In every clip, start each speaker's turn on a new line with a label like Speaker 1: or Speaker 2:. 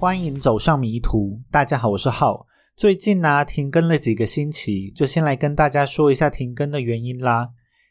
Speaker 1: 欢迎走上迷途。大家好，我是浩。最近呢，停更了几个星期，就先来跟大家说一下停更的原因啦。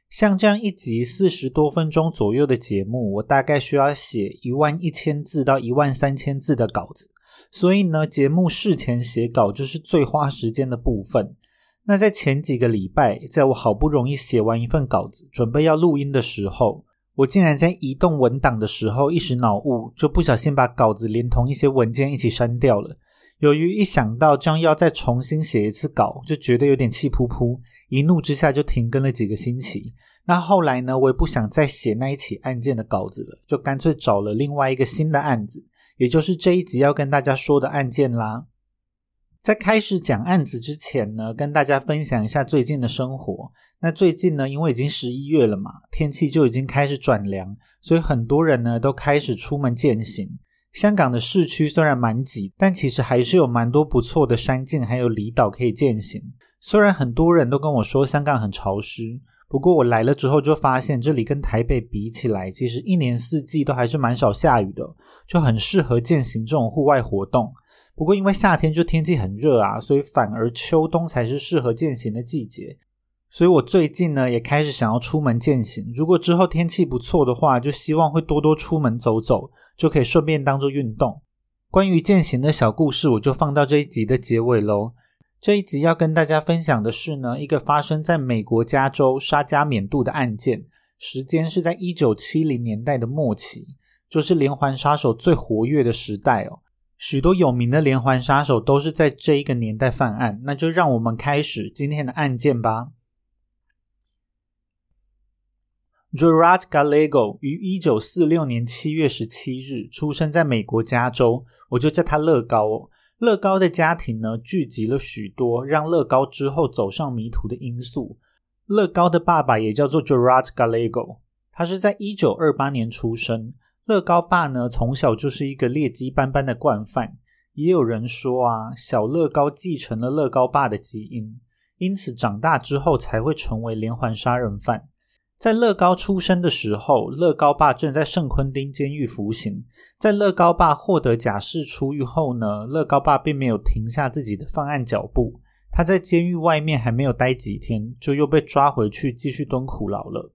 Speaker 1: 像这样一集四十多分钟左右的节目，我大概需要写一万一千字到一万三千字的稿子，所以呢，节目事前写稿就是最花时间的部分。那在前几个礼拜，在我好不容易写完一份稿子，准备要录音的时候，我竟然在移动文档的时候一时脑雾，就不小心把稿子连同一些文件一起删掉了。由于一想到将要再重新写一次稿，就觉得有点气扑扑，一怒之下就停更了几个星期。那后来呢，我也不想再写那一起案件的稿子了，就干脆找了另外一个新的案子，也就是这一集要跟大家说的案件啦。在开始讲案子之前呢，跟大家分享一下最近的生活。那最近呢，因为已经十一月了嘛，天气就已经开始转凉，所以很多人呢都开始出门践行。香港的市区虽然蛮挤，但其实还是有蛮多不错的山径，还有离岛可以践行。虽然很多人都跟我说香港很潮湿，不过我来了之后就发现，这里跟台北比起来，其实一年四季都还是蛮少下雨的，就很适合践行这种户外活动。不过因为夏天就天气很热啊，所以反而秋冬才是适合践行的季节。所以我最近呢也开始想要出门践行。如果之后天气不错的话，就希望会多多出门走走。就可以顺便当做运动。关于践行的小故事，我就放到这一集的结尾喽。这一集要跟大家分享的是呢，一个发生在美国加州沙加缅度的案件，时间是在一九七零年代的末期，就是连环杀手最活跃的时代哦。许多有名的连环杀手都是在这一个年代犯案。那就让我们开始今天的案件吧。Gerard Gallego 于一九四六年七月十七日出生在美国加州，我就叫他乐高哦。乐高的家庭呢，聚集了许多让乐高之后走上迷途的因素。乐高的爸爸也叫做 Gerard Gallego，他是在一九二八年出生。乐高爸呢，从小就是一个劣迹斑斑的惯犯。也有人说啊，小乐高继承了乐高爸的基因，因此长大之后才会成为连环杀人犯。在乐高出生的时候，乐高爸正在圣昆丁监狱服刑。在乐高爸获得假释出狱后呢，乐高爸并没有停下自己的犯案脚步。他在监狱外面还没有待几天，就又被抓回去继续蹲苦牢了。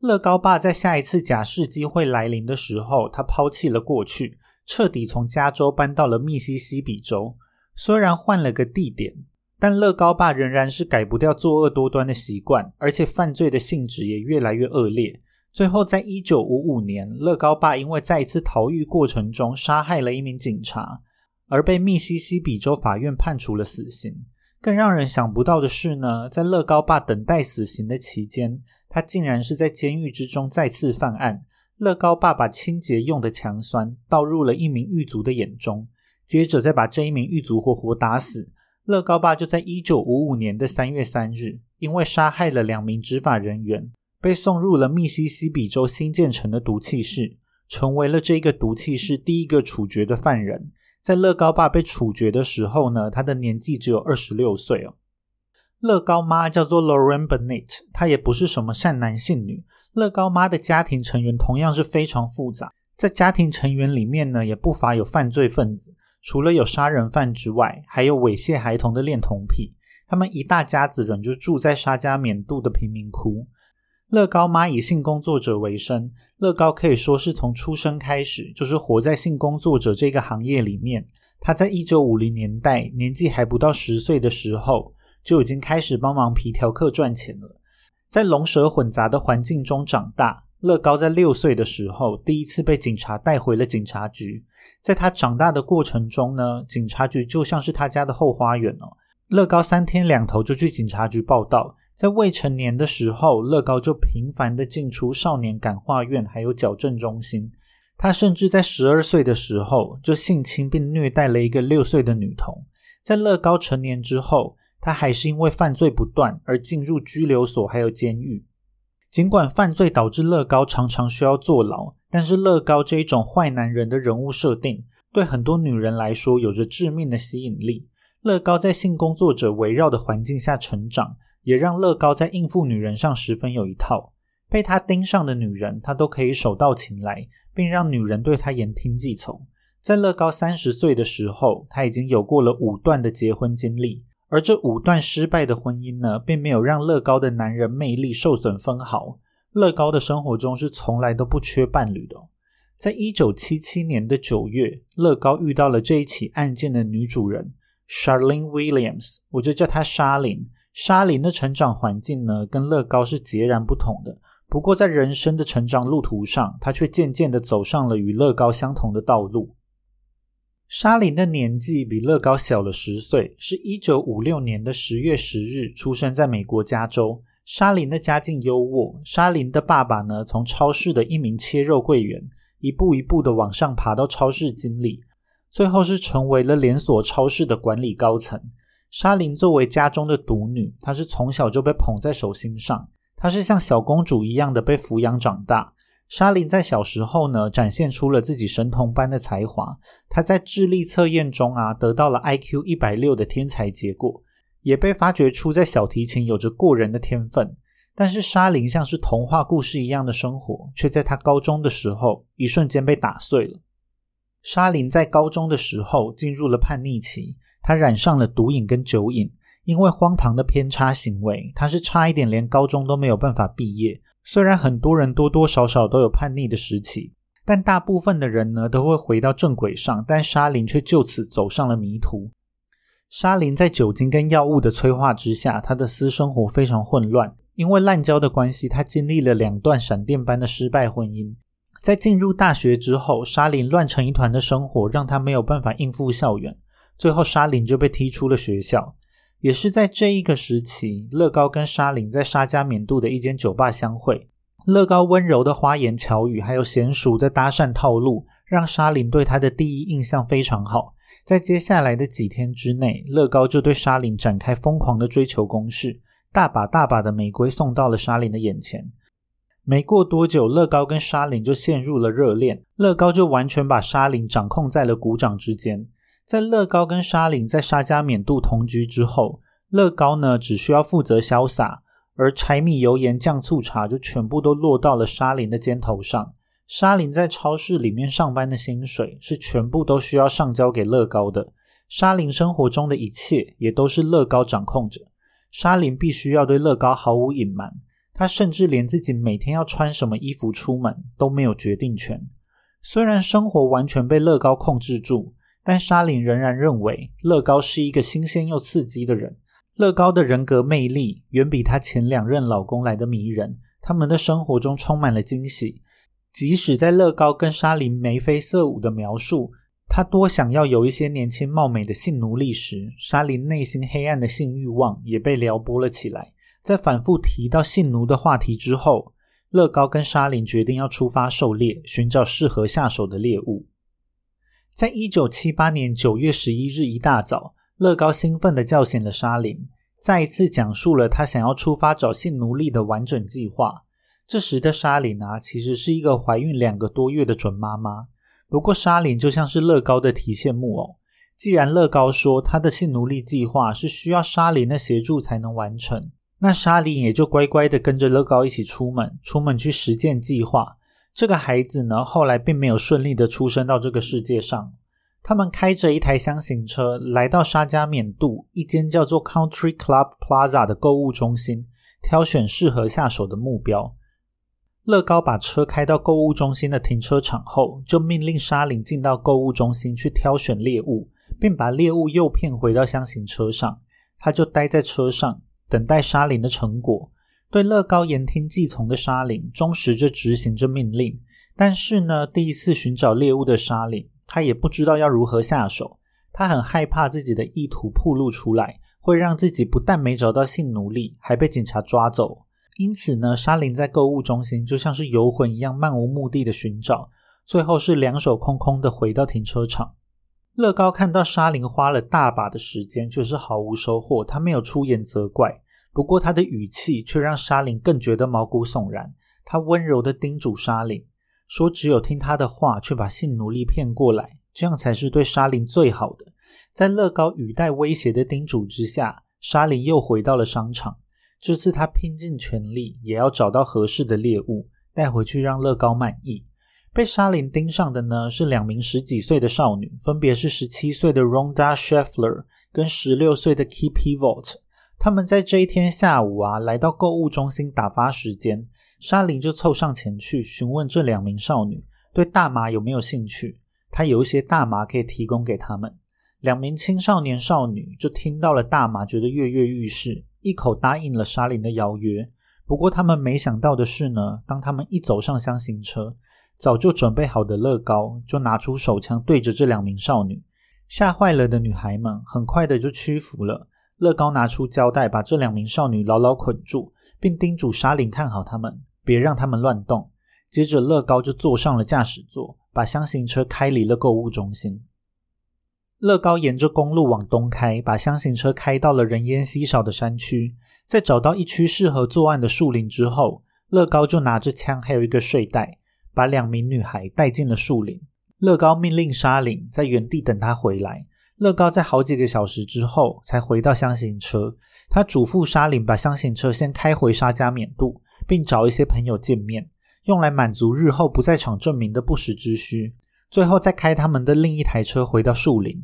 Speaker 1: 乐高爸在下一次假释机会来临的时候，他抛弃了过去，彻底从加州搬到了密西西比州。虽然换了个地点。但乐高爸仍然是改不掉作恶多端的习惯，而且犯罪的性质也越来越恶劣。最后，在一九五五年，乐高爸因为在一次逃狱过程中杀害了一名警察，而被密西西比州法院判处了死刑。更让人想不到的是呢，在乐高爸等待死刑的期间，他竟然是在监狱之中再次犯案。乐高爸把清洁用的强酸倒入了一名狱卒的眼中，接着再把这一名狱卒活活打死。乐高爸就在一九五五年的三月三日，因为杀害了两名执法人员，被送入了密西西比州新建成的毒气室，成为了这个毒气室第一个处决的犯人。在乐高爸被处决的时候呢，他的年纪只有二十六岁哦。乐高妈叫做 Lauren Bennett，她也不是什么善男信女。乐高妈的家庭成员同样是非常复杂，在家庭成员里面呢，也不乏有犯罪分子。除了有杀人犯之外，还有猥亵孩童的恋童癖。他们一大家子人就住在沙加缅度的贫民窟。乐高妈以性工作者为生，乐高可以说是从出生开始就是活在性工作者这个行业里面。他在一九五零年代年纪还不到十岁的时候，就已经开始帮忙皮条客赚钱了。在龙蛇混杂的环境中长大，乐高在六岁的时候第一次被警察带回了警察局。在他长大的过程中呢，警察局就像是他家的后花园哦。乐高三天两头就去警察局报道。在未成年的时候，乐高就频繁的进出少年感化院还有矫正中心。他甚至在十二岁的时候就性侵并虐待了一个六岁的女童。在乐高成年之后，他还是因为犯罪不断而进入拘留所还有监狱。尽管犯罪导致乐高常常需要坐牢。但是乐高这一种坏男人的人物设定，对很多女人来说有着致命的吸引力。乐高在性工作者围绕的环境下成长，也让乐高在应付女人上十分有一套。被他盯上的女人，他都可以手到擒来，并让女人对他言听计从。在乐高三十岁的时候，他已经有过了五段的结婚经历，而这五段失败的婚姻呢，并没有让乐高的男人魅力受损分毫。乐高的生活中是从来都不缺伴侣的。在一九七七年的九月，乐高遇到了这一起案件的女主人 Charlene Williams，我就叫她莎琳。莎琳的成长环境呢，跟乐高是截然不同的。不过，在人生的成长路途上，她却渐渐的走上了与乐高相同的道路。莎琳的年纪比乐高小了十岁，是一九五六年的十月十日出生在美国加州。莎琳的家境优渥，莎琳的爸爸呢，从超市的一名切肉柜员，一步一步的往上爬到超市经理，最后是成为了连锁超市的管理高层。莎琳作为家中的独女，她是从小就被捧在手心上，她是像小公主一样的被抚养长大。莎琳在小时候呢，展现出了自己神童般的才华。她在智力测验中啊，得到了 IQ 一百六的天才结果，也被发掘出在小提琴有着过人的天分。但是莎琳像是童话故事一样的生活，却在她高中的时候一瞬间被打碎了。莎琳在高中的时候进入了叛逆期，她染上了毒瘾跟酒瘾。因为荒唐的偏差行为，她是差一点连高中都没有办法毕业。虽然很多人多多少少都有叛逆的时期，但大部分的人呢都会回到正轨上，但莎琳却就此走上了迷途。莎琳在酒精跟药物的催化之下，她的私生活非常混乱。因为滥交的关系，她经历了两段闪电般的失败婚姻。在进入大学之后，莎琳乱成一团的生活让她没有办法应付校园，最后莎琳就被踢出了学校。也是在这一个时期，乐高跟莎琳在沙加缅度的一间酒吧相会。乐高温柔的花言巧语，还有娴熟的搭讪套路，让莎琳对他的第一印象非常好。在接下来的几天之内，乐高就对莎琳展开疯狂的追求攻势，大把大把的玫瑰送到了莎琳的眼前。没过多久，乐高跟莎琳就陷入了热恋，乐高就完全把莎琳掌控在了股掌之间。在乐高跟莎琳在沙加缅度同居之后，乐高呢只需要负责潇洒，而柴米油盐酱醋茶就全部都落到了莎琳的肩头上。莎琳在超市里面上班的薪水是全部都需要上交给乐高的。莎琳生活中的一切也都是乐高掌控着。莎琳必须要对乐高毫无隐瞒，她甚至连自己每天要穿什么衣服出门都没有决定权。虽然生活完全被乐高控制住。但莎琳仍然认为乐高是一个新鲜又刺激的人。乐高的人格魅力远比她前两任老公来的迷人。他们的生活中充满了惊喜。即使在乐高跟莎琳眉飞色舞的描述他多想要有一些年轻貌美的性奴隶时，莎琳内心黑暗的性欲望也被撩拨了起来。在反复提到性奴的话题之后，乐高跟莎琳决定要出发狩猎，寻找适合下手的猎物。在一九七八年九月十一日一大早，乐高兴奋地叫醒了莎琳，再一次讲述了他想要出发找性奴隶的完整计划。这时的莎琳啊，其实是一个怀孕两个多月的准妈妈。不过，莎琳就像是乐高的提线木偶。既然乐高说他的性奴隶计划是需要莎琳的协助才能完成，那莎琳也就乖乖的跟着乐高一起出门，出门去实践计划。这个孩子呢，后来并没有顺利的出生到这个世界上。他们开着一台箱型车来到沙加缅度一间叫做 Country Club Plaza 的购物中心，挑选适合下手的目标。乐高把车开到购物中心的停车场后，就命令莎琳进到购物中心去挑选猎物，并把猎物诱骗回到箱型车上。他就待在车上等待莎琳的成果。对乐高言听计从的沙琳，忠实着执行着命令。但是呢，第一次寻找猎物的沙琳，他也不知道要如何下手。他很害怕自己的意图暴露出来，会让自己不但没找到性奴隶，还被警察抓走。因此呢，沙琳在购物中心就像是游魂一样，漫无目的的寻找，最后是两手空空的回到停车场。乐高看到沙琳花了大把的时间，却是毫无收获，他没有出言责怪。不过，他的语气却让莎琳更觉得毛骨悚然。他温柔的叮嘱莎琳说：“只有听他的话，却把性奴隶骗过来，这样才是对莎琳最好的。”在乐高语带威胁的叮嘱之下，莎琳又回到了商场。这次，他拼尽全力也要找到合适的猎物带回去，让乐高满意。被沙林盯上的呢是两名十几岁的少女，分别是十七岁的 Ronda Scheffler 跟十六岁的 k e p Pivot。他们在这一天下午啊，来到购物中心打发时间。沙林就凑上前去询问这两名少女对大麻有没有兴趣，他有一些大麻可以提供给他们。两名青少年少女就听到了大麻，觉得跃跃欲试，一口答应了沙林的邀约。不过他们没想到的是呢，当他们一走上箱型车，早就准备好的乐高就拿出手枪对着这两名少女，吓坏了的女孩们很快的就屈服了。乐高拿出胶带把这两名少女牢牢捆住，并叮嘱沙林看好他们，别让他们乱动。接着乐高就坐上了驾驶座，把箱型车开离了购物中心。乐高沿着公路往东开，把箱型车开到了人烟稀少的山区。在找到一区适合作案的树林之后，乐高就拿着枪还有一个睡袋。把两名女孩带进了树林。乐高命令沙林在原地等他回来。乐高在好几个小时之后才回到箱型车。他嘱咐沙林把箱型车先开回沙加缅度，并找一些朋友见面，用来满足日后不在场证明的不时之需。最后再开他们的另一台车回到树林。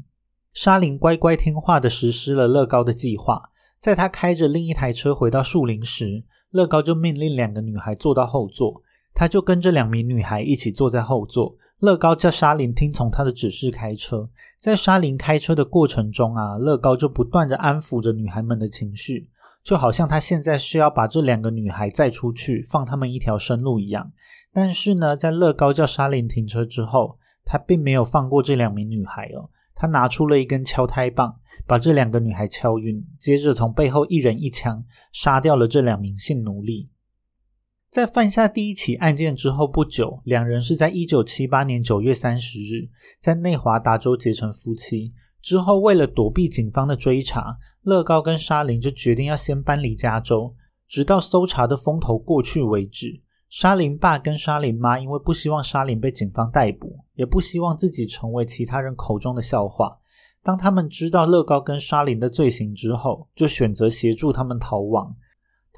Speaker 1: 沙林乖乖听话地实施了乐高的计划。在他开着另一台车回到树林时，乐高就命令两个女孩坐到后座。他就跟着两名女孩一起坐在后座。乐高叫沙林听从他的指示开车。在沙林开车的过程中啊，乐高就不断的安抚着女孩们的情绪，就好像他现在是要把这两个女孩载出去，放他们一条生路一样。但是呢，在乐高叫沙林停车之后，他并没有放过这两名女孩哦。他拿出了一根敲胎棒，把这两个女孩敲晕，接着从背后一人一枪杀掉了这两名性奴隶。在犯下第一起案件之后不久，两人是在一九七八年九月三十日在内华达州结成夫妻。之后，为了躲避警方的追查，乐高跟沙林就决定要先搬离加州，直到搜查的风头过去为止。沙林爸跟沙林妈因为不希望沙林被警方逮捕，也不希望自己成为其他人口中的笑话，当他们知道乐高跟沙林的罪行之后，就选择协助他们逃亡。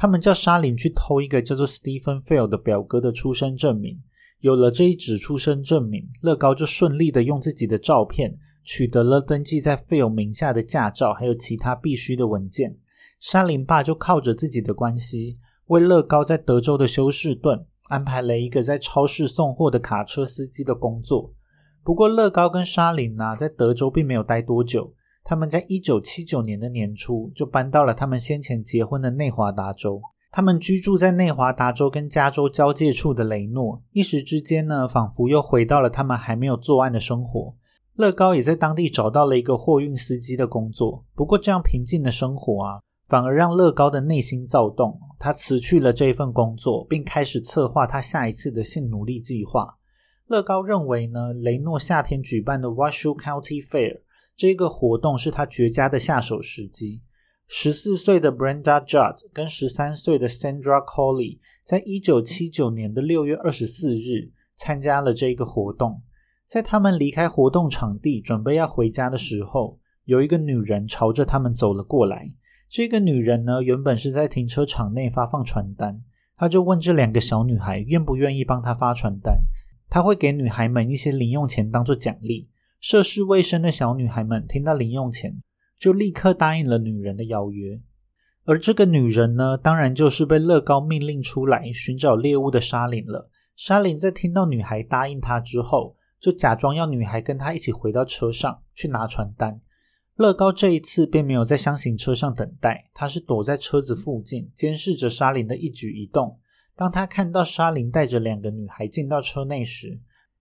Speaker 1: 他们叫沙林去偷一个叫做 Stephen Fail 的表哥的出生证明。有了这一纸出生证明，乐高就顺利的用自己的照片取得了登记在 Fail 名下的驾照，还有其他必须的文件。沙林爸就靠着自己的关系，为乐高在德州的休士顿安排了一个在超市送货的卡车司机的工作。不过，乐高跟沙林呢，在德州并没有待多久。他们在一九七九年的年初就搬到了他们先前结婚的内华达州。他们居住在内华达州跟加州交界处的雷诺，一时之间呢，仿佛又回到了他们还没有作案的生活。乐高也在当地找到了一个货运司机的工作。不过，这样平静的生活啊，反而让乐高的内心躁动。他辞去了这一份工作，并开始策划他下一次的性奴隶计划。乐高认为呢，雷诺夏天举办的 Washoe County Fair。这个活动是他绝佳的下手时机。十四岁的 Brenda Judd 跟十三岁的 Sandra Colley 在一九七九年的六月二十四日参加了这个活动。在他们离开活动场地准备要回家的时候，有一个女人朝着他们走了过来。这个女人呢，原本是在停车场内发放传单，她就问这两个小女孩愿不愿意帮她发传单，她会给女孩们一些零用钱当做奖励。涉世未深的小女孩们听到零用钱，就立刻答应了女人的邀约。而这个女人呢，当然就是被乐高命令出来寻找猎物的沙林了。沙林在听到女孩答应他之后，就假装要女孩跟他一起回到车上去拿传单。乐高这一次便没有在箱型车上等待，他是躲在车子附近监视着沙林的一举一动。当他看到沙林带着两个女孩进到车内时，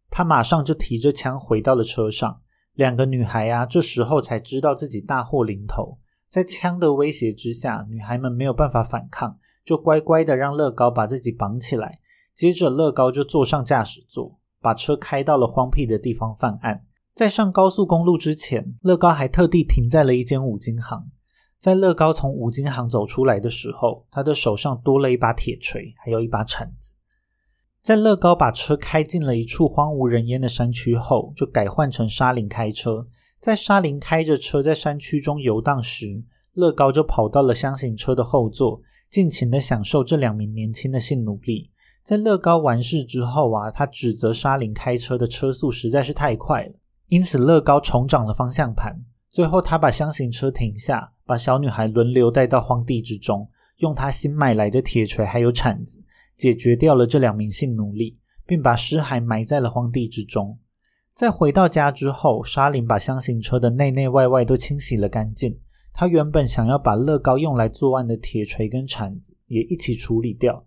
Speaker 1: 他马上就提着枪回到了车上，两个女孩啊，这时候才知道自己大祸临头。在枪的威胁之下，女孩们没有办法反抗，就乖乖的让乐高把自己绑起来。接着，乐高就坐上驾驶座，把车开到了荒僻的地方犯案。在上高速公路之前，乐高还特地停在了一间五金行。在乐高从五金行走出来的时候，他的手上多了一把铁锤，还有一把铲子。在乐高把车开进了一处荒无人烟的山区后，就改换成沙林开车。在沙林开着车在山区中游荡时，乐高就跑到了箱型车的后座，尽情的享受这两名年轻的性奴隶。在乐高完事之后啊，他指责沙林开车的车速实在是太快了，因此乐高重掌了方向盘。最后，他把箱型车停下，把小女孩轮流带到荒地之中，用他新买来的铁锤还有铲子解决掉了这两名性奴隶，并把尸骸埋在了荒地之中。在回到家之后，沙林把箱型车的内内外外都清洗了干净。他原本想要把乐高用来作案的铁锤跟铲子也一起处理掉。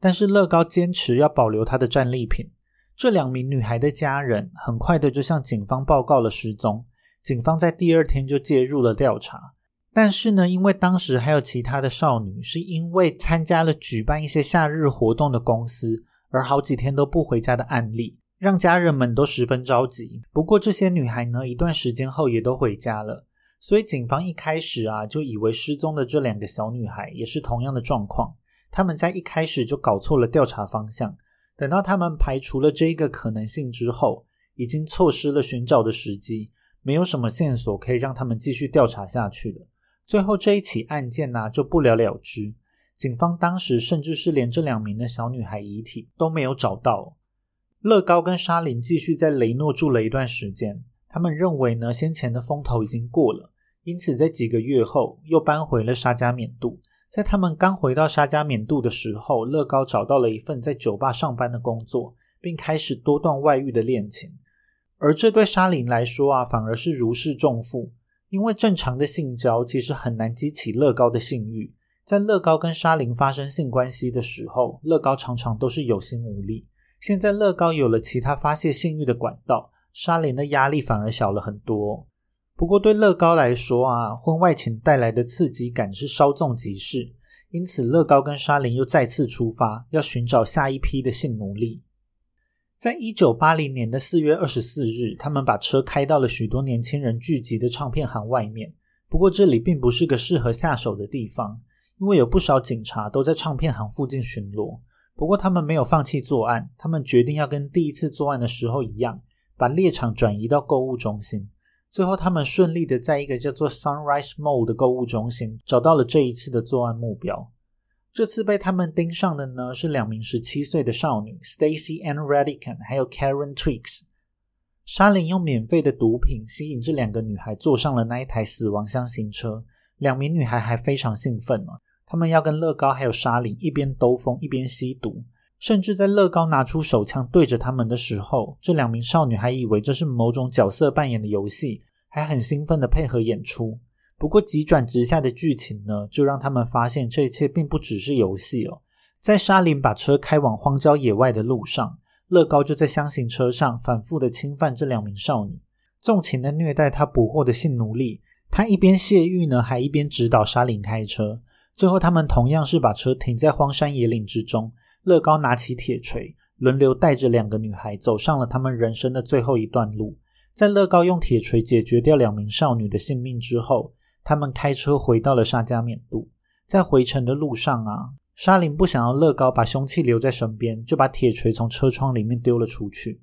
Speaker 1: 但是乐高坚持要保留他的战利品。这两名女孩的家人很快的就向警方报告了失踪。警方在第二天就介入了调查。但是呢，因为当时还有其他的少女是因为参加了举办一些夏日活动的公司，而好几天都不回家的案例，让家人们都十分着急。不过这些女孩呢，一段时间后也都回家了。所以警方一开始啊，就以为失踪的这两个小女孩也是同样的状况。他们在一开始就搞错了调查方向，等到他们排除了这一个可能性之后，已经错失了寻找的时机，没有什么线索可以让他们继续调查下去了。最后这一起案件呢就不了了之。警方当时甚至是连这两名的小女孩遗体都没有找到。乐高跟沙林继续在雷诺住了一段时间，他们认为呢先前的风头已经过了，因此在几个月后又搬回了沙加缅度。在他们刚回到沙加缅度的时候，乐高找到了一份在酒吧上班的工作，并开始多段外遇的恋情。而这对沙林来说啊，反而是如释重负，因为正常的性交其实很难激起乐高的性欲。在乐高跟沙林发生性关系的时候，乐高常常都是有心无力。现在乐高有了其他发泄性欲的管道，沙林的压力反而小了很多。不过对乐高来说啊，婚外情带来的刺激感是稍纵即逝，因此乐高跟沙林又再次出发，要寻找下一批的性奴隶。在一九八零年的四月二十四日，他们把车开到了许多年轻人聚集的唱片行外面。不过这里并不是个适合下手的地方，因为有不少警察都在唱片行附近巡逻。不过他们没有放弃作案，他们决定要跟第一次作案的时候一样，把猎场转移到购物中心。最后，他们顺利的在一个叫做 Sunrise Mall 的购物中心找到了这一次的作案目标。这次被他们盯上的呢是两名十七岁的少女 Stacy and Radican，还有 Karen Twix。沙林用免费的毒品吸引这两个女孩坐上了那一台死亡箱型车。两名女孩还非常兴奋呢，他们要跟乐高还有沙林一边兜风一边吸毒。甚至在乐高拿出手枪对着他们的时候，这两名少女还以为这是某种角色扮演的游戏，还很兴奋的配合演出。不过急转直下的剧情呢，就让他们发现这一切并不只是游戏哦。在沙林把车开往荒郊野外的路上，乐高就在箱型车上反复的侵犯这两名少女，纵情的虐待他捕获的性奴隶。他一边泄欲呢，还一边指导沙林开车。最后，他们同样是把车停在荒山野岭之中。乐高拿起铁锤，轮流带着两个女孩走上了他们人生的最后一段路。在乐高用铁锤解决掉两名少女的性命之后，他们开车回到了沙加缅度。在回程的路上啊，沙林不想要乐高把凶器留在身边，就把铁锤从车窗里面丢了出去。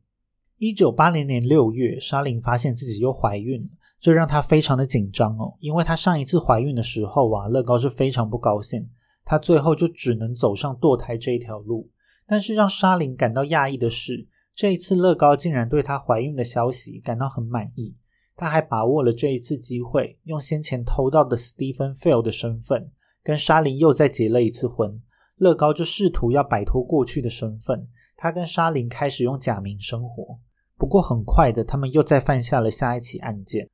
Speaker 1: 一九八零年六月，沙林发现自己又怀孕了，这让她非常的紧张哦，因为她上一次怀孕的时候啊，乐高是非常不高兴。她最后就只能走上堕胎这一条路，但是让沙林感到讶异的是，这一次乐高竟然对她怀孕的消息感到很满意。他还把握了这一次机会，用先前偷到的 Stephen Phil 的身份，跟沙林又再结了一次婚。乐高就试图要摆脱过去的身份，他跟沙林开始用假名生活。不过很快的，他们又再犯下了下一起案件。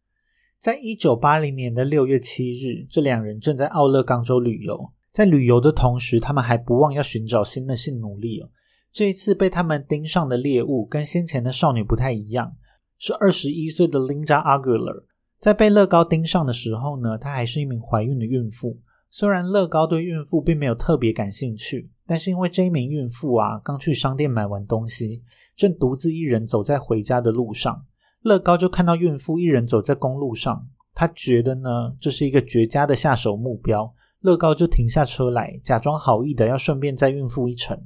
Speaker 1: 在一九八零年的六月七日，这两人正在奥勒冈州旅游。在旅游的同时，他们还不忘要寻找新的性奴隶哦。这一次被他们盯上的猎物跟先前的少女不太一样，是二十一岁的 Linda Aguilar。在被乐高盯上的时候呢，她还是一名怀孕的孕妇。虽然乐高对孕妇并没有特别感兴趣，但是因为这一名孕妇啊，刚去商店买完东西，正独自一人走在回家的路上，乐高就看到孕妇一人走在公路上，他觉得呢，这是一个绝佳的下手目标。乐高就停下车来，假装好意的要顺便载孕妇一程。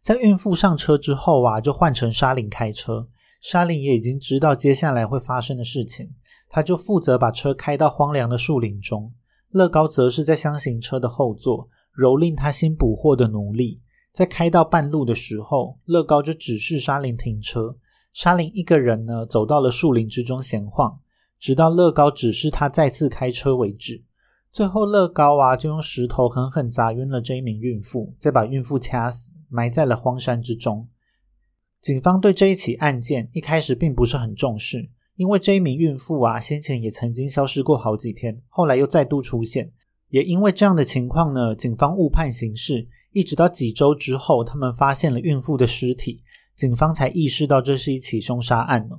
Speaker 1: 在孕妇上车之后啊，就换成沙林开车。沙林也已经知道接下来会发生的事情，他就负责把车开到荒凉的树林中。乐高则是在箱型车的后座蹂躏他新捕获的奴隶。在开到半路的时候，乐高就指示沙林停车。沙林一个人呢，走到了树林之中闲晃，直到乐高指示他再次开车为止。最后，乐高啊就用石头狠狠砸晕了这一名孕妇，再把孕妇掐死，埋在了荒山之中。警方对这一起案件一开始并不是很重视，因为这一名孕妇啊先前也曾经消失过好几天，后来又再度出现。也因为这样的情况呢，警方误判刑事，一直到几周之后，他们发现了孕妇的尸体，警方才意识到这是一起凶杀案呢。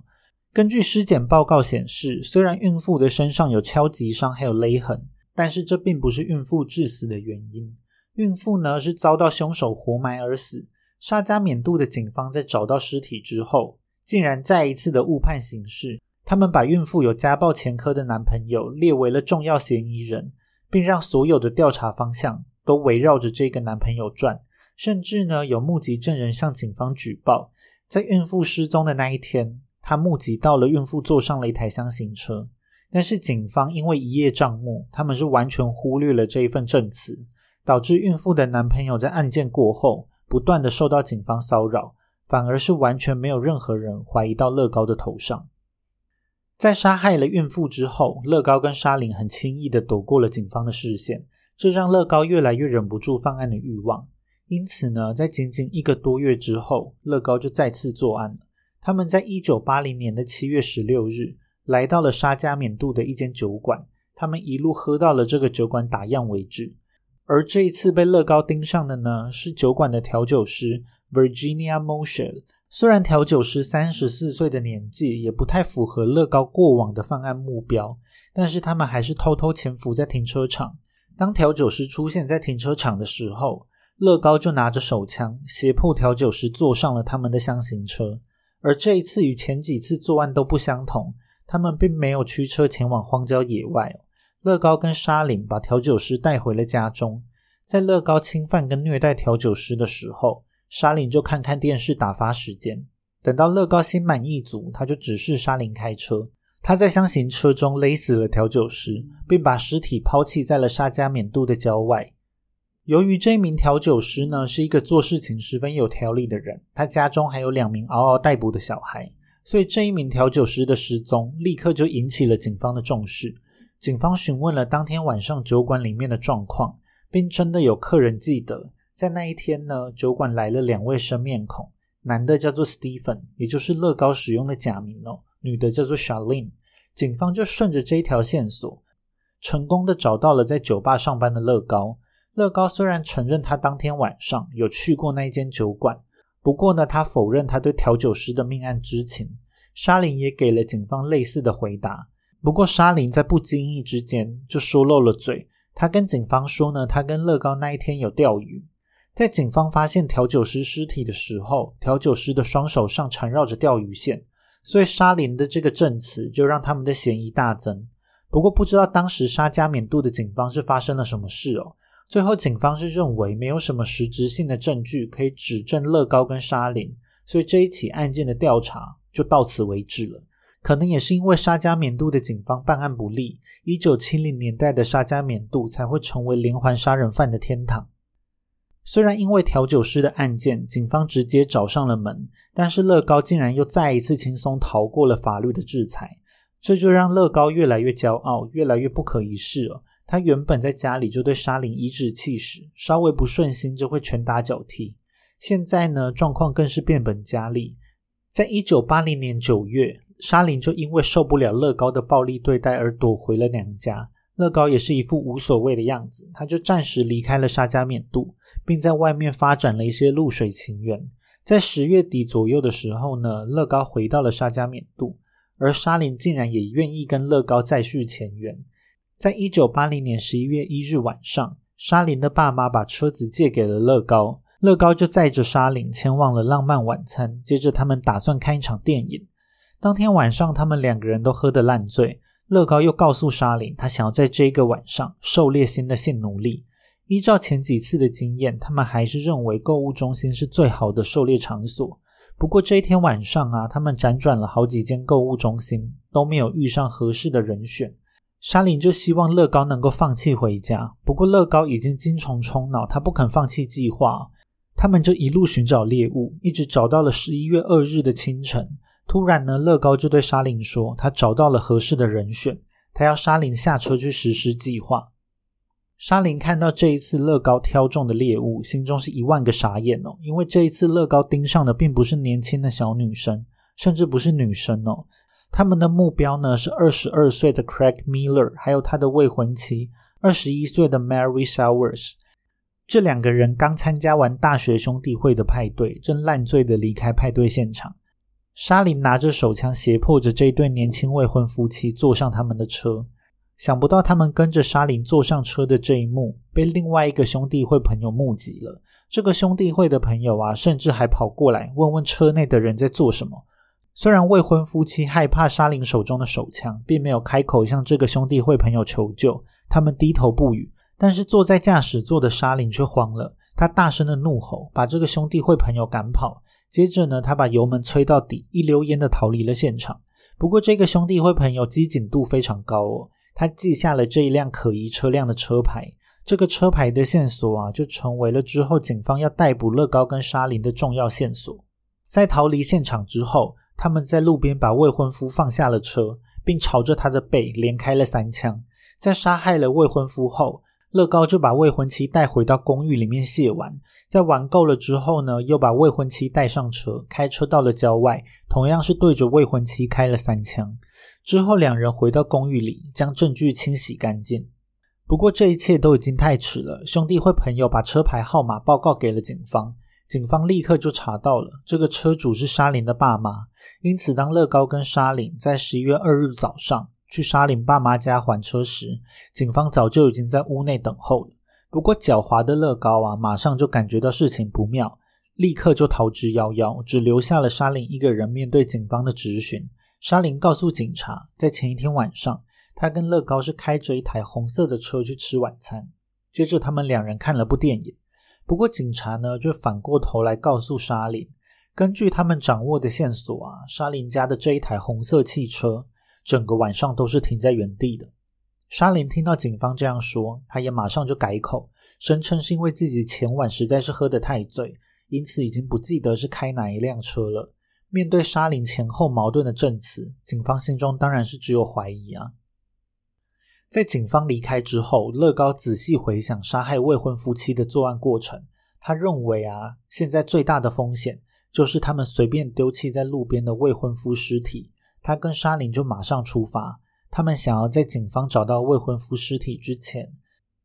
Speaker 1: 根据尸检报告显示，虽然孕妇的身上有敲击伤，还有勒痕。但是这并不是孕妇致死的原因。孕妇呢是遭到凶手活埋而死。沙加缅度的警方在找到尸体之后，竟然再一次的误判形势。他们把孕妇有家暴前科的男朋友列为了重要嫌疑人，并让所有的调查方向都围绕着这个男朋友转。甚至呢有目击证人向警方举报，在孕妇失踪的那一天，他目击到了孕妇坐上了一台箱型车。但是警方因为一叶障目，他们是完全忽略了这一份证词，导致孕妇的男朋友在案件过后不断的受到警方骚扰，反而是完全没有任何人怀疑到乐高的头上。在杀害了孕妇之后，乐高跟沙林很轻易的躲过了警方的视线，这让乐高越来越忍不住犯案的欲望。因此呢，在仅仅一个多月之后，乐高就再次作案了。他们在一九八零年的七月十六日。来到了沙加缅度的一间酒馆，他们一路喝到了这个酒馆打烊为止。而这一次被乐高盯上的呢，是酒馆的调酒师 Virginia Moshe。虽然调酒师三十四岁的年纪也不太符合乐高过往的犯案目标，但是他们还是偷偷潜伏在停车场。当调酒师出现在停车场的时候，乐高就拿着手枪胁迫调酒师坐上了他们的箱型车。而这一次与前几次作案都不相同。他们并没有驱车前往荒郊野外。乐高跟沙林把调酒师带回了家中。在乐高侵犯跟虐待调酒师的时候，沙林就看看电视打发时间。等到乐高心满意足，他就指示沙林开车。他在箱型车中勒死了调酒师，并把尸体抛弃在了沙加缅度的郊外。由于这一名调酒师呢是一个做事情十分有条理的人，他家中还有两名嗷嗷待哺的小孩。所以这一名调酒师的失踪，立刻就引起了警方的重视。警方询问了当天晚上酒馆里面的状况，并真的有客人记得，在那一天呢，酒馆来了两位生面孔，男的叫做 Stephen，也就是乐高使用的假名哦；女的叫做 Charlene。警方就顺着这一条线索，成功的找到了在酒吧上班的乐高。乐高虽然承认他当天晚上有去过那一间酒馆。不过呢，他否认他对调酒师的命案知情。沙林也给了警方类似的回答。不过沙林在不经意之间就说漏了嘴。他跟警方说呢，他跟乐高那一天有钓鱼。在警方发现调酒师尸体的时候，调酒师的双手上缠绕着钓鱼线，所以沙林的这个证词就让他们的嫌疑大增。不过不知道当时沙加缅度的警方是发生了什么事哦。最后，警方是认为没有什么实质性的证据可以指证乐高跟沙林，所以这一起案件的调查就到此为止了。可能也是因为沙加缅度的警方办案不力，一九七零年代的沙加缅度才会成为连环杀人犯的天堂。虽然因为调酒师的案件，警方直接找上了门，但是乐高竟然又再一次轻松逃过了法律的制裁，这就让乐高越来越骄傲，越来越不可一世了。他原本在家里就对沙林颐指气使，稍微不顺心就会拳打脚踢。现在呢，状况更是变本加厉。在一九八零年九月，沙林就因为受不了乐高的暴力对待而躲回了娘家。乐高也是一副无所谓的样子，他就暂时离开了沙加缅度，并在外面发展了一些露水情缘。在十月底左右的时候呢，乐高回到了沙加缅度，而沙林竟然也愿意跟乐高再续前缘。在一九八零年十一月一日晚上，沙林的爸妈把车子借给了乐高，乐高就载着沙林前往了浪漫晚餐。接着，他们打算看一场电影。当天晚上，他们两个人都喝得烂醉。乐高又告诉沙林，他想要在这个晚上狩猎新的性奴隶。依照前几次的经验，他们还是认为购物中心是最好的狩猎场所。不过这一天晚上啊，他们辗转了好几间购物中心，都没有遇上合适的人选。沙林就希望乐高能够放弃回家，不过乐高已经精虫充脑，他不肯放弃计划。他他们就一路寻找猎物，一直找到了十一月二日的清晨。突然呢，乐高就对沙林说：“他找到了合适的人选，他要沙林下车去实施计划。”沙林看到这一次乐高挑中的猎物，心中是一万个傻眼哦，因为这一次乐高盯上的并不是年轻的小女生，甚至不是女生哦，他们的目标呢是二十二岁的 Craig Miller，还有他的未婚妻二十一岁的 Mary Showers。这两个人刚参加完大学兄弟会的派对，正烂醉的离开派对现场。沙林拿着手枪胁迫着这对年轻未婚夫妻坐上他们的车。想不到他们跟着沙林坐上车的这一幕，被另外一个兄弟会朋友目击了。这个兄弟会的朋友啊，甚至还跑过来问问车内的人在做什么。虽然未婚夫妻害怕沙林手中的手枪，并没有开口向这个兄弟会朋友求救，他们低头不语。但是坐在驾驶座的沙林却慌了，他大声的怒吼，把这个兄弟会朋友赶跑。接着呢，他把油门吹到底，一溜烟的逃离了现场。不过这个兄弟会朋友机警度非常高哦，他记下了这一辆可疑车辆的车牌。这个车牌的线索啊，就成为了之后警方要逮捕乐高跟沙林的重要线索。在逃离现场之后，他们在路边把未婚夫放下了车，并朝着他的背连开了三枪。在杀害了未婚夫后，乐高就把未婚妻带回到公寓里面卸玩，在玩够了之后呢，又把未婚妻带上车，开车到了郊外，同样是对着未婚妻开了三枪。之后两人回到公寓里，将证据清洗干净。不过这一切都已经太迟了，兄弟会朋友把车牌号码报告给了警方，警方立刻就查到了这个车主是沙林的爸妈。因此，当乐高跟沙林在十一月二日早上。去沙林爸妈家还车时，警方早就已经在屋内等候了。不过狡猾的乐高啊，马上就感觉到事情不妙，立刻就逃之夭夭，只留下了沙林一个人面对警方的质询。沙林告诉警察，在前一天晚上，他跟乐高是开着一台红色的车去吃晚餐，接着他们两人看了部电影。不过警察呢，就反过头来告诉沙林，根据他们掌握的线索啊，沙林家的这一台红色汽车。整个晚上都是停在原地的。沙林听到警方这样说，他也马上就改口，声称是因为自己前晚实在是喝得太醉，因此已经不记得是开哪一辆车了。面对沙林前后矛盾的证词，警方心中当然是只有怀疑啊。在警方离开之后，乐高仔细回想杀害未婚夫妻的作案过程，他认为啊，现在最大的风险就是他们随便丢弃在路边的未婚夫尸体。他跟沙林就马上出发，他们想要在警方找到未婚夫尸体之前，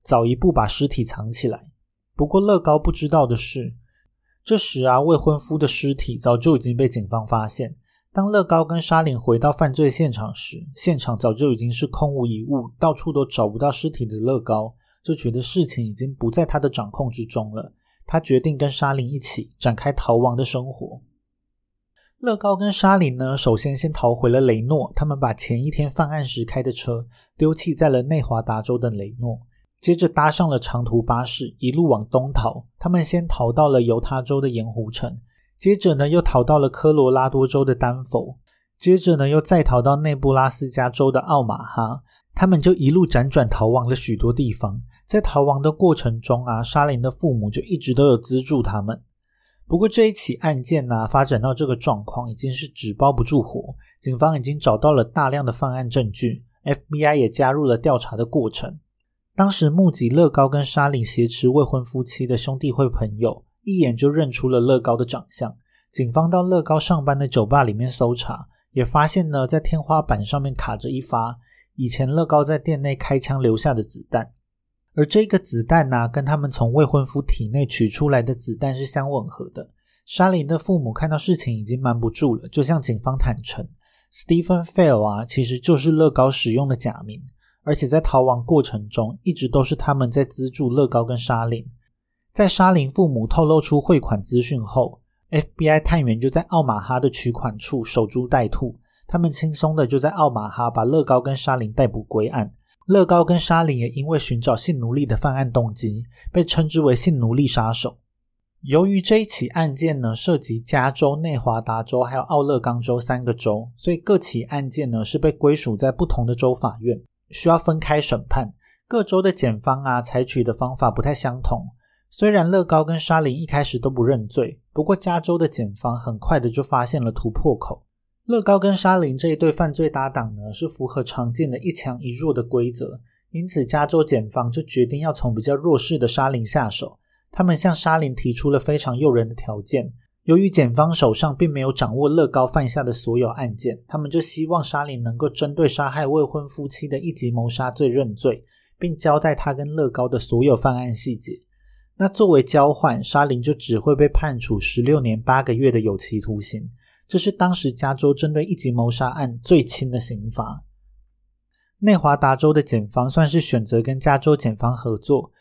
Speaker 1: 早一步把尸体藏起来。不过乐高不知道的是，这时啊，未婚夫的尸体早就已经被警方发现。当乐高跟沙林回到犯罪现场时，现场早就已经是空无一物，到处都找不到尸体的乐高，就觉得事情已经不在他的掌控之中了。他决定跟沙林一起展开逃亡的生活。乐高跟沙林呢，首先先逃回了雷诺。他们把前一天犯案时开的车丢弃在了内华达州的雷诺，接着搭上了长途巴士，一路往东逃。他们先逃到了犹他州的盐湖城，接着呢又逃到了科罗拉多州的丹佛，接着呢又再逃到内布拉斯加州的奥马哈。他们就一路辗转逃亡了许多地方。在逃亡的过程中啊，沙林的父母就一直都有资助他们。不过这一起案件呢，发展到这个状况已经是纸包不住火。警方已经找到了大量的犯案证据，FBI 也加入了调查的过程。当时目击乐高跟沙林挟持未婚夫妻的兄弟会朋友，一眼就认出了乐高的长相。警方到乐高上班的酒吧里面搜查，也发现呢，在天花板上面卡着一发以前乐高在店内开枪留下的子弹。而这个子弹呢，跟他们从未婚夫体内取出来的子弹是相吻合的。沙林的父母看到事情已经瞒不住了，就向警方坦诚，Stephen Fail 啊，其实就是乐高使用的假名，而且在逃亡过程中一直都是他们在资助乐高跟沙林。在沙林父母透露出汇款资讯后，FBI 探员就在奥马哈的取款处守株待兔，他们轻松的就在奥马哈把乐高跟沙林逮捕归案。乐高跟沙林也因为寻找性奴隶的犯案动机，被称之为性奴隶杀手。由于这一起案件呢涉及加州、内华达州还有奥勒冈州三个州，所以各起案件呢是被归属在不同的州法院，需要分开审判。各州的检方啊采取的方法不太相同。虽然乐高跟沙林一开始都不认罪，不过加州的检方很快的就发现了突破口。乐高跟沙林这一对犯罪搭档呢，是符合常见的一强一弱的规则，因此加州检方就决定要从比较弱势的沙林下手。他们向沙林提出了非常诱人的条件。由于检方手上并没有掌握乐高犯下的所有案件，他们就希望沙林能够针对杀害未婚夫妻的一级谋杀罪认罪，并交代他跟乐高的所有犯案细节。那作为交换，沙林就只会被判处十六年八个月的有期徒刑，这是当时加州针对一级谋杀案最轻的刑罚。内华达州的检方算是选择跟加州检方合作，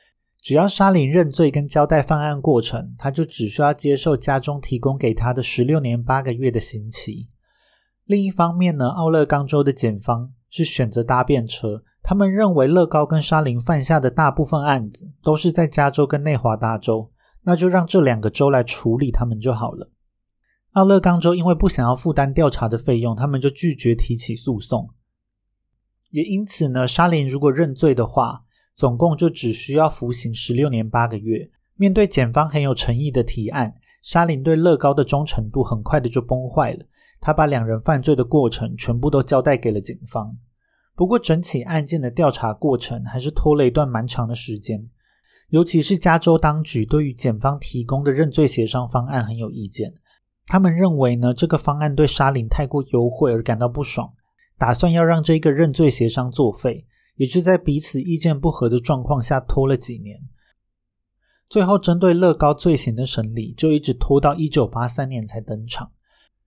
Speaker 1: 只要沙林认罪跟交代犯案过程，他就只需要接受家中提供给他的十六年八个月的刑期。另一方面呢，奥勒冈州的检方是选择搭便车。他们认为乐高跟沙林犯下的大部分案子都是在加州跟内华达州，那就让这两个州来处理他们就好了。奥勒冈州因为不想要负担调查的费用，他们就拒绝提起诉讼。也因此呢，沙林如果认罪的话，总共就只需要服刑十六年八个月。面对检方很有诚意的提案，沙林对乐高的忠诚度很快的就崩坏了。他把两人犯罪的过程全部都交代给了警方。不过，整起案件的调查过程还是拖了一段蛮长的时间，尤其是加州当局对于检方提供的认罪协商方案很有意见。他们认为呢，这个方案对沙林太过优惠而感到不爽，打算要让这个认罪协商作废。也是在彼此意见不合的状况下拖了几年，最后针对乐高罪行的审理就一直拖到一九八三年才登场。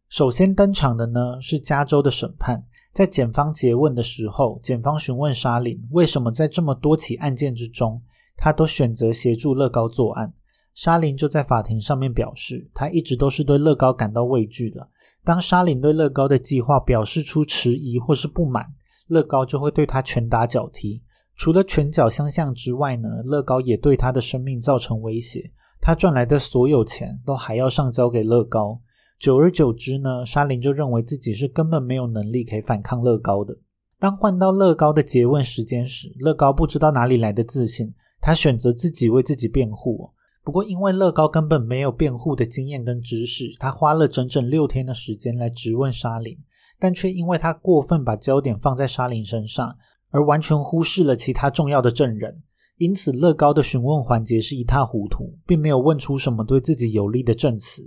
Speaker 1: 首先登场的呢是加州的审判。在检方诘问的时候，检方询问沙林为什么在这么多起案件之中，他都选择协助乐高作案。沙林就在法庭上面表示，他一直都是对乐高感到畏惧的。当沙林对乐高的计划表示出迟疑或是不满，乐高就会对他拳打脚踢。除了拳脚相向之外呢，乐高也对他的生命造成威胁。他赚来的所有钱都还要上交给乐高。久而久之呢，沙林就认为自己是根本没有能力可以反抗乐高的。当换到乐高的诘问时间时，乐高不知道哪里来的自信，他选择自己为自己辩护。不过，因为乐高根本没有辩护的经验跟知识，他花了整整六天的时间来质问沙林，但却因为他过分把焦点放在沙林身上，而完全忽视了其他重要的证人。因此，乐高的询问环节是一塌糊涂，并没有问出什么对自己有利的证词。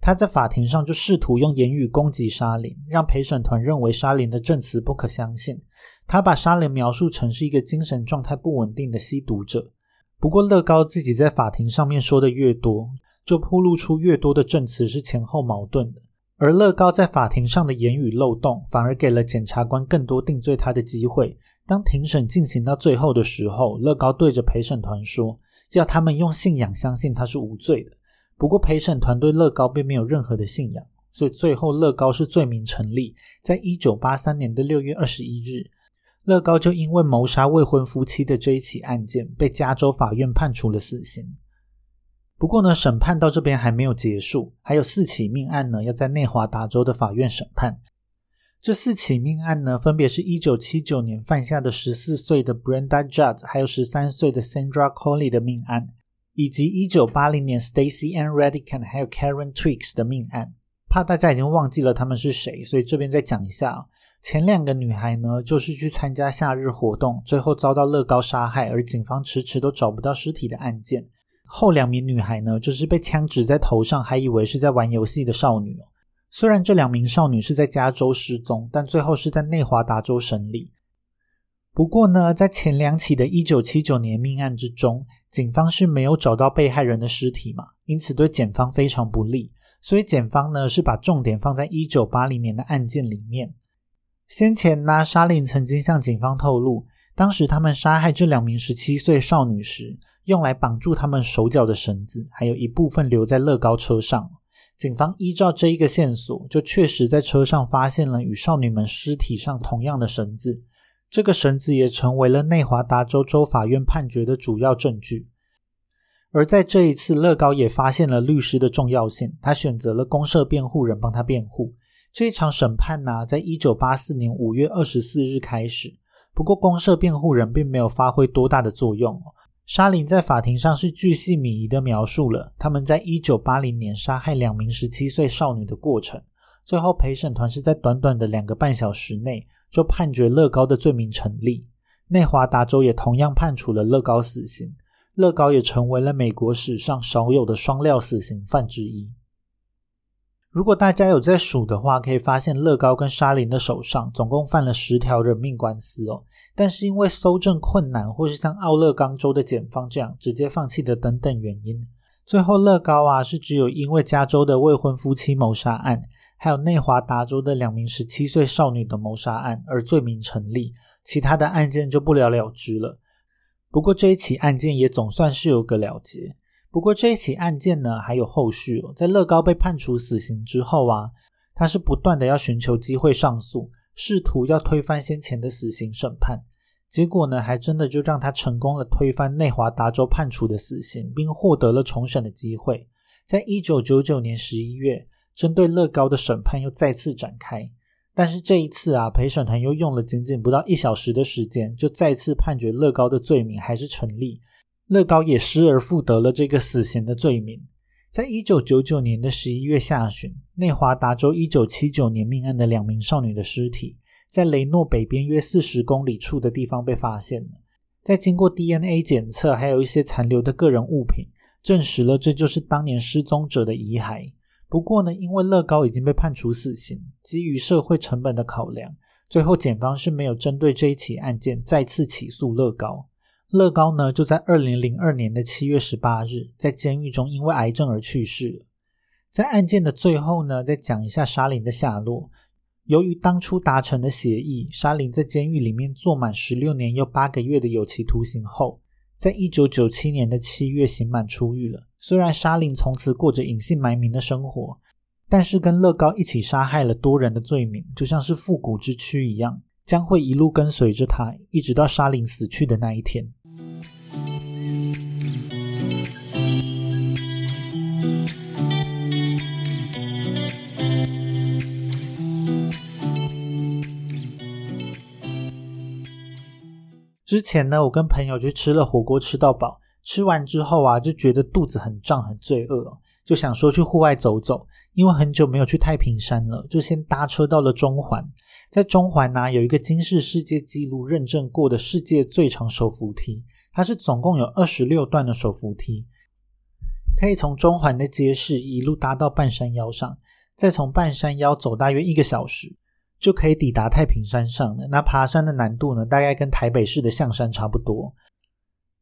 Speaker 1: 他在法庭上就试图用言语攻击沙林，让陪审团认为沙林的证词不可相信。他把沙林描述成是一个精神状态不稳定的吸毒者。不过乐高自己在法庭上面说的越多，就铺露出越多的证词是前后矛盾的。而乐高在法庭上的言语漏洞，反而给了检察官更多定罪他的机会。当庭审进行到最后的时候，乐高对着陪审团说，要他们用信仰相信他是无罪的。不过，陪审团对乐高并没有任何的信仰，所以最后乐高是罪名成立。在一九八三年的六月二十一日，乐高就因为谋杀未婚夫妻的这一起案件，被加州法院判处了死刑。不过呢，审判到这边还没有结束，还有四起命案呢要在内华达州的法院审判。这四起命案呢，分别是一九七九年犯下的十四岁的 Brenda Judd，还有十三岁的 Sandra Coley 的命案。以及一九八零年 Stacy Ann Redican 还有 Karen Twix 的命案，怕大家已经忘记了他们是谁，所以这边再讲一下。前两个女孩呢，就是去参加夏日活动，最后遭到乐高杀害，而警方迟迟都找不到尸体的案件。后两名女孩呢，就是被枪指在头上，还以为是在玩游戏的少女。虽然这两名少女是在加州失踪，但最后是在内华达州审理。不过呢，在前两起的一九七九年命案之中。警方是没有找到被害人的尸体嘛，因此对检方非常不利。所以检方呢是把重点放在一九八零年的案件里面。先前呢，沙林曾经向警方透露，当时他们杀害这两名十七岁少女时，用来绑住他们手脚的绳子，还有一部分留在乐高车上。警方依照这一个线索，就确实在车上发现了与少女们尸体上同样的绳子。这个绳子也成为了内华达州州法院判决的主要证据。而在这一次，乐高也发现了律师的重要性，他选择了公社辩护人帮他辩护。这一场审判呢，在一九八四年五月二十四日开始。不过，公社辩护人并没有发挥多大的作用。沙林在法庭上是巨细靡遗的描述了他们在一九八零年杀害两名十七岁少女的过程。最后，陪审团是在短短的两个半小时内就判决乐高的罪名成立。内华达州也同样判处了乐高死刑，乐高也成为了美国史上少有的双料死刑犯之一。如果大家有在数的话，可以发现乐高跟沙林的手上总共犯了十条人命官司哦。但是因为搜证困难，或是像奥勒冈州的检方这样直接放弃的等等原因，最后乐高啊是只有因为加州的未婚夫妻谋杀案，还有内华达州的两名十七岁少女的谋杀案而罪名成立。其他的案件就不了了之了。不过这一起案件也总算是有个了结。不过这一起案件呢还有后续哦。在乐高被判处死刑之后啊，他是不断的要寻求机会上诉，试图要推翻先前的死刑审判。结果呢，还真的就让他成功了推翻内华达州判处的死刑，并获得了重审的机会。在一九九九年十一月，针对乐高的审判又再次展开。但是这一次啊，陪审团又用了仅仅不到一小时的时间，就再次判决乐高的罪名还是成立，乐高也失而复得了这个死刑的罪名。在一九九九年的十一月下旬，内华达州一九七九年命案的两名少女的尸体，在雷诺北边约四十公里处的地方被发现了。在经过 DNA 检测，还有一些残留的个人物品，证实了这就是当年失踪者的遗骸。不过呢，因为乐高已经被判处死刑，基于社会成本的考量，最后检方是没有针对这一起案件再次起诉乐高。乐高呢，就在二零零二年的七月十八日，在监狱中因为癌症而去世了。在案件的最后呢，再讲一下沙林的下落。由于当初达成的协议，沙林在监狱里面坐满十六年又八个月的有期徒刑后。在一九九七年的七月刑满出狱了。虽然沙林从此过着隐姓埋名的生活，但是跟乐高一起杀害了多人的罪名，就像是复古之躯一样，将会一路跟随着他，一直到沙林死去的那一天。之前呢，我跟朋友去吃了火锅，吃到饱。吃完之后啊，就觉得肚子很胀，很罪恶，就想说去户外走走。因为很久没有去太平山了，就先搭车到了中环。在中环呢，有一个金氏世界纪录认证过的世界最长手扶梯，它是总共有二十六段的手扶梯，可以从中环的街市一路搭到半山腰上，再从半山腰走大约一个小时。就可以抵达太平山上了。那爬山的难度呢，大概跟台北市的象山差不多。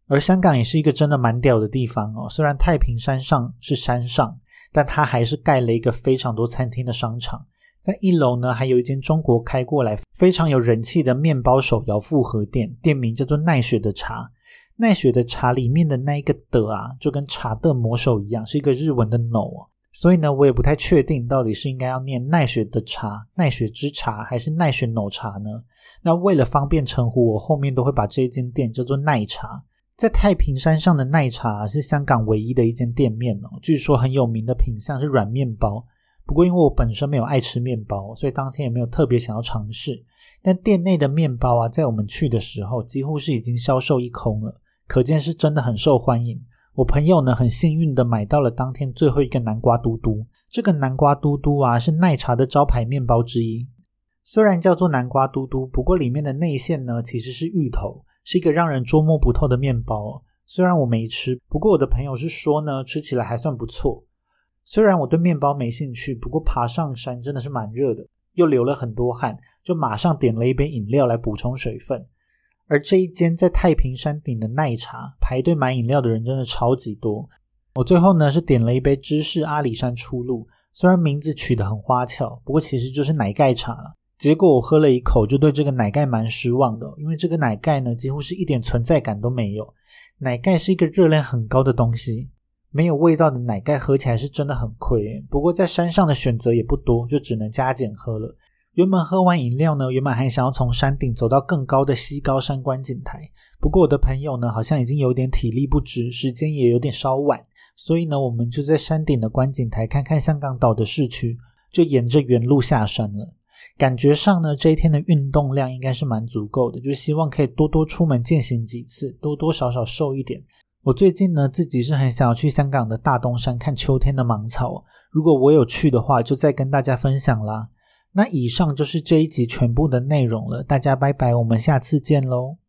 Speaker 1: 而香港也是一个真的蛮屌的地方哦。虽然太平山上是山上，但它还是盖了一个非常多餐厅的商场。在一楼呢，还有一间中国开过来非常有人气的面包手摇复合店，店名叫做奈雪的茶。奈雪的茶里面的那一个的啊，就跟茶的魔手一样，是一个日文的 no 啊所以呢，我也不太确定到底是应该要念奈雪的茶、奈雪之茶，还是奈雪浓茶呢？那为了方便称呼，我后面都会把这一间店叫做奈茶。在太平山上的奈茶是香港唯一的一间店面哦，据说很有名的品相是软面包。不过因为我本身没有爱吃面包，所以当天也没有特别想要尝试。但店内的面包啊，在我们去的时候几乎是已经销售一空了，可见是真的很受欢迎。我朋友呢，很幸运的买到了当天最后一个南瓜嘟嘟。这个南瓜嘟嘟啊，是奈茶的招牌面包之一。虽然叫做南瓜嘟嘟，不过里面的内馅呢，其实是芋头，是一个让人捉摸不透的面包。虽然我没吃，不过我的朋友是说呢，吃起来还算不错。虽然我对面包没兴趣，不过爬上山真的是蛮热的，又流了很多汗，就马上点了一杯饮料来补充水分。而这一间在太平山顶的奈茶，排队买饮料的人真的超级多。我最后呢是点了一杯芝士阿里山初露，虽然名字取得很花俏，不过其实就是奶盖茶了。结果我喝了一口，就对这个奶盖蛮失望的，因为这个奶盖呢几乎是一点存在感都没有。奶盖是一个热量很高的东西，没有味道的奶盖喝起来是真的很亏。不过在山上的选择也不多，就只能加减喝了。原本喝完饮料呢原本还想要从山顶走到更高的西高山观景台。不过我的朋友呢好像已经有点体力不支时间也有点稍晚所以呢我们就在山顶的观景台看看香港岛的市区就沿着原路下山了。感觉上呢这一天的运动量应该是蛮足够的就希望可以多多出门践行几次多多少少瘦一点。我最近呢自己是很想要去香港的大东山看秋天的芒草如果我有去的话就再跟大家分享啦。那以上就是这一集全部的内容了大家拜拜我们下次见喽